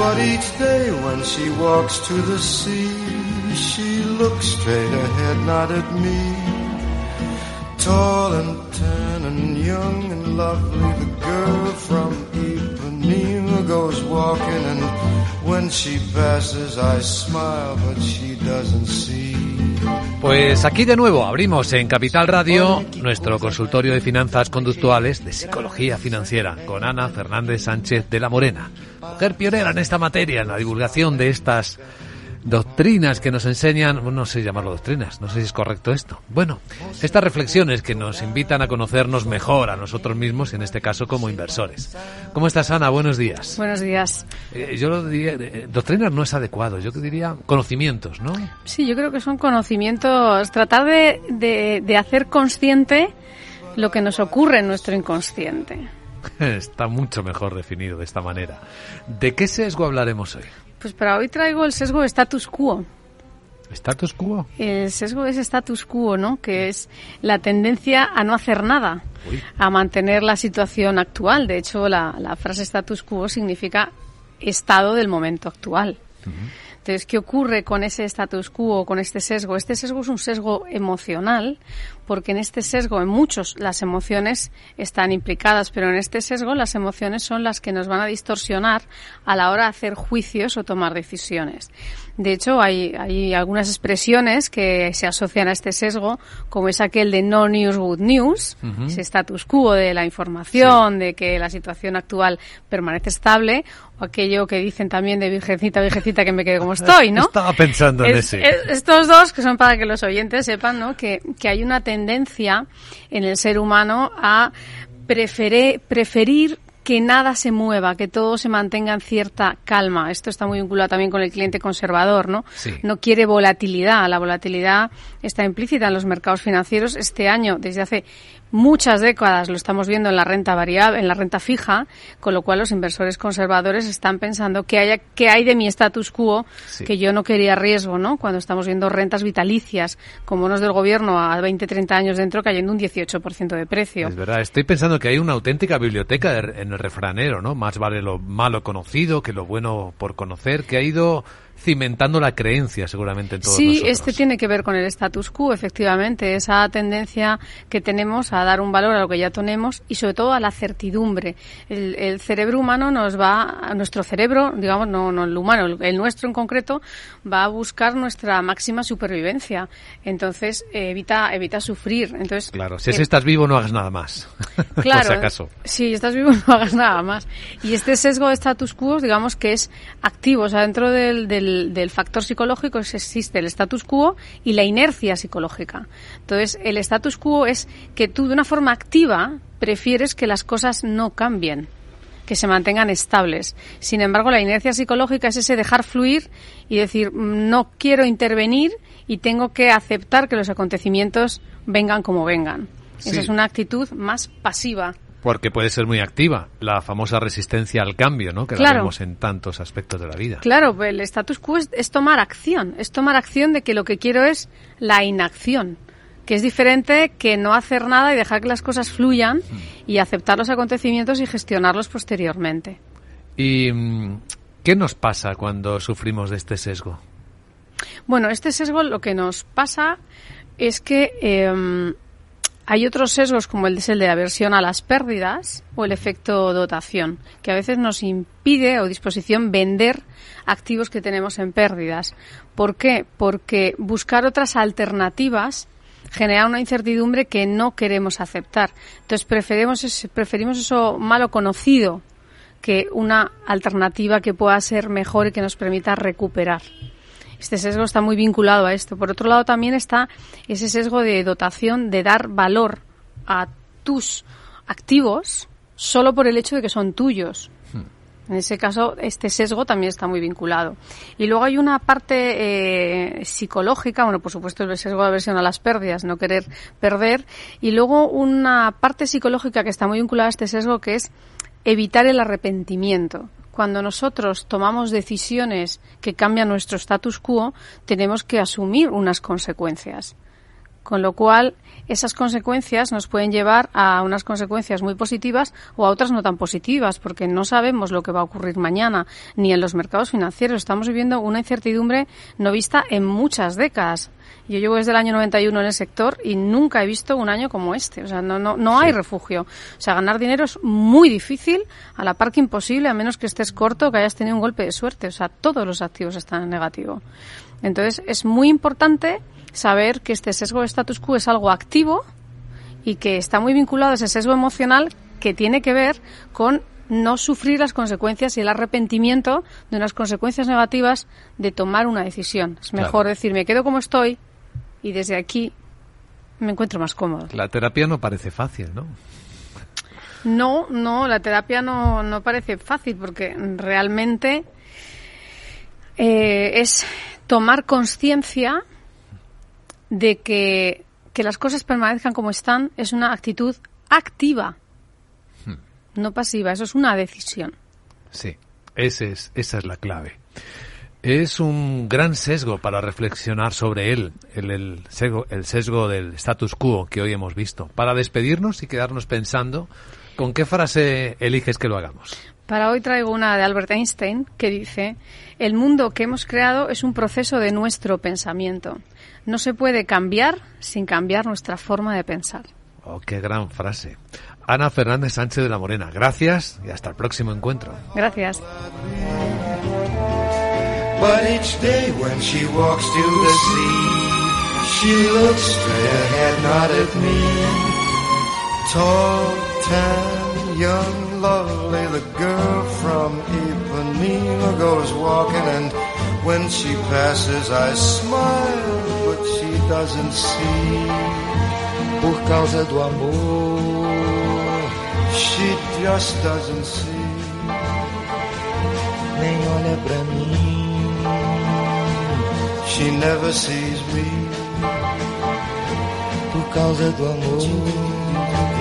But each day when she walks to the sea, she looks straight ahead, not at me. Tall and tan and young and lovely, the girl from Ipanema goes walking, and when she passes, I smile, but she doesn't see. Pues aquí de nuevo abrimos en Capital Radio nuestro consultorio de finanzas conductuales de psicología financiera con Ana Fernández Sánchez de la Morena, mujer pionera en esta materia, en la divulgación de estas doctrinas que nos enseñan, no sé llamarlo doctrinas, no sé si es correcto esto. Bueno, estas reflexiones que nos invitan a conocernos mejor a nosotros mismos, en este caso como inversores. ¿Cómo estás, Ana? Buenos días. Buenos días. Eh, yo lo diría, eh, doctrinas no es adecuado, yo diría conocimientos, ¿no? Sí, yo creo que son conocimientos, tratar de, de, de hacer consciente lo que nos ocurre en nuestro inconsciente. Está mucho mejor definido de esta manera. ¿De qué sesgo hablaremos hoy? Pues para hoy traigo el sesgo status quo. ¿Status quo? El sesgo es status quo, ¿no? Que es la tendencia a no hacer nada, Uy. a mantener la situación actual. De hecho, la, la frase status quo significa estado del momento actual. Entonces, ¿qué ocurre con ese status quo, con este sesgo? Este sesgo es un sesgo emocional, porque en este sesgo, en muchos, las emociones están implicadas, pero en este sesgo las emociones son las que nos van a distorsionar a la hora de hacer juicios o tomar decisiones. De hecho, hay, hay algunas expresiones que se asocian a este sesgo, como es aquel de no news, good news, ese status quo de la información, de que la situación actual permanece estable, aquello que dicen también de virgencita, virgencita, que me quede como estoy, ¿no? Estaba pensando en Es- ese. es- estos dos, que son para que los oyentes sepan, ¿no? Que, que hay una tendencia en el ser humano a preferir que nada se mueva, que todo se mantenga en cierta calma. Esto está muy vinculado también con el cliente conservador, ¿no? Sí. No quiere volatilidad. La volatilidad está implícita en los mercados financieros. Este año, desde hace muchas décadas, lo estamos viendo en la renta variable, en la renta fija, con lo cual los inversores conservadores están pensando que haya, que hay de mi status quo, Sí. que yo no quería riesgo, ¿no? Cuando estamos viendo rentas vitalicias con bonos del gobierno a 20, 30 años dentro cayendo un 18% de precio. Es verdad, estoy pensando que hay una auténtica biblioteca de- en el refranero, ¿no? Más vale lo malo conocido que lo bueno por conocer, que ha ido cimentando la creencia seguramente en todos Sí, nosotros. este tiene que ver con el status quo, efectivamente, esa tendencia que tenemos a dar un valor a lo que ya tenemos y sobre todo a la certidumbre. El, el cerebro humano nos va, a nuestro cerebro, digamos, no, no el humano, el, el nuestro en concreto, va a buscar nuestra máxima supervivencia. Entonces, eh, evita, evita sufrir. Entonces, Claro, si eh, estás vivo no hagas nada más. Claro, por si acaso. si estás vivo no hagas nada más. Y este sesgo de status quo, digamos que es activo, o sea, dentro del, del, del factor psicológico es- existe el status quo y la inercia psicológica. Entonces, el status quo es que tú de una forma activa prefieres que las cosas no cambien que se mantengan estables. Sin embargo, la inercia psicológica es ese dejar fluir y decir, "Mm, no quiero intervenir y tengo que aceptar que los acontecimientos vengan como vengan. Sí. Esa es una actitud más pasiva. Porque puede ser muy activa, la famosa resistencia al cambio, ¿no? Que la vemos en tantos aspectos de la vida. Claro, pues el status quo es, es tomar acción, es tomar acción de que lo que quiero es la inacción, que es diferente que no hacer nada y dejar que las cosas fluyan y aceptar los acontecimientos y gestionarlos posteriormente. ¿Y mm, qué nos pasa cuando sufrimos de este sesgo? Bueno, este sesgo lo que nos pasa es que eh, hay otros sesgos como el, de aversión a las pérdidas o el efecto dotación, que a veces nos impide o disposición vender activos que tenemos en pérdidas. ¿Por qué? Porque buscar otras alternativas genera una incertidumbre que no queremos aceptar. Entonces preferimos, preferimos eso malo conocido que una alternativa que pueda ser mejor y que nos permita recuperar. Este sesgo está muy vinculado a esto. Por otro lado, también está ese sesgo de dotación, de dar valor a tus activos solo por el hecho de que son tuyos. En ese caso, este sesgo también está muy vinculado. Y luego hay una parte eh, psicológica, bueno, por supuesto el sesgo de aversión a las pérdidas, no querer perder, y luego una parte psicológica que está muy vinculada a este sesgo que es evitar el arrepentimiento. Cuando nosotros tomamos decisiones que cambian nuestro status quo, tenemos que asumir unas consecuencias. Con lo cual, esas consecuencias nos pueden llevar a unas consecuencias muy positivas o a otras no tan positivas, porque no sabemos lo que va a ocurrir mañana, ni en los mercados financieros. Estamos viviendo una incertidumbre no vista en muchas décadas. Yo llevo desde el año 91 en el sector y nunca he visto un año como este. O sea, no, no, no hay refugio. O sea, ganar dinero es muy difícil, a la par que imposible, a menos que estés corto, que hayas tenido un golpe de suerte. O sea, todos los activos están en negativo. Entonces, es muy importante saber que este sesgo de status quo es algo activo y que está muy vinculado a ese sesgo emocional que tiene que ver con no sufrir las consecuencias y el arrepentimiento de unas consecuencias negativas de tomar una decisión. Es mejor decir, me quedo como estoy y desde aquí me encuentro más cómodo. La terapia no parece fácil, ¿no? No, no, la terapia no, no parece fácil porque realmente eh, es tomar conciencia de que, que las cosas permanezcan como están es una actitud activa, hmm. no pasiva, eso es una decisión. Sí, ese es, esa es la clave. Es un gran sesgo para reflexionar sobre él, el, el, sesgo, el sesgo del status quo que hoy hemos visto. Para despedirnos y quedarnos pensando, ¿con qué frase eliges que lo hagamos? Para hoy traigo una de Albert Einstein que dice, el mundo que hemos creado es un proceso de nuestro pensamiento. No se puede cambiar sin cambiar nuestra forma de pensar. Oh, qué gran frase. Ana Fernández Sánchez de la Morena, gracias y hasta el próximo encuentro. Gracias. Lovely, the girl from Ipanema goes walking, and when she passes, I smile, but she doesn't see. Por causa do amor, she just doesn't see. Nem olha pra mim, she never sees me. Por causa do amor.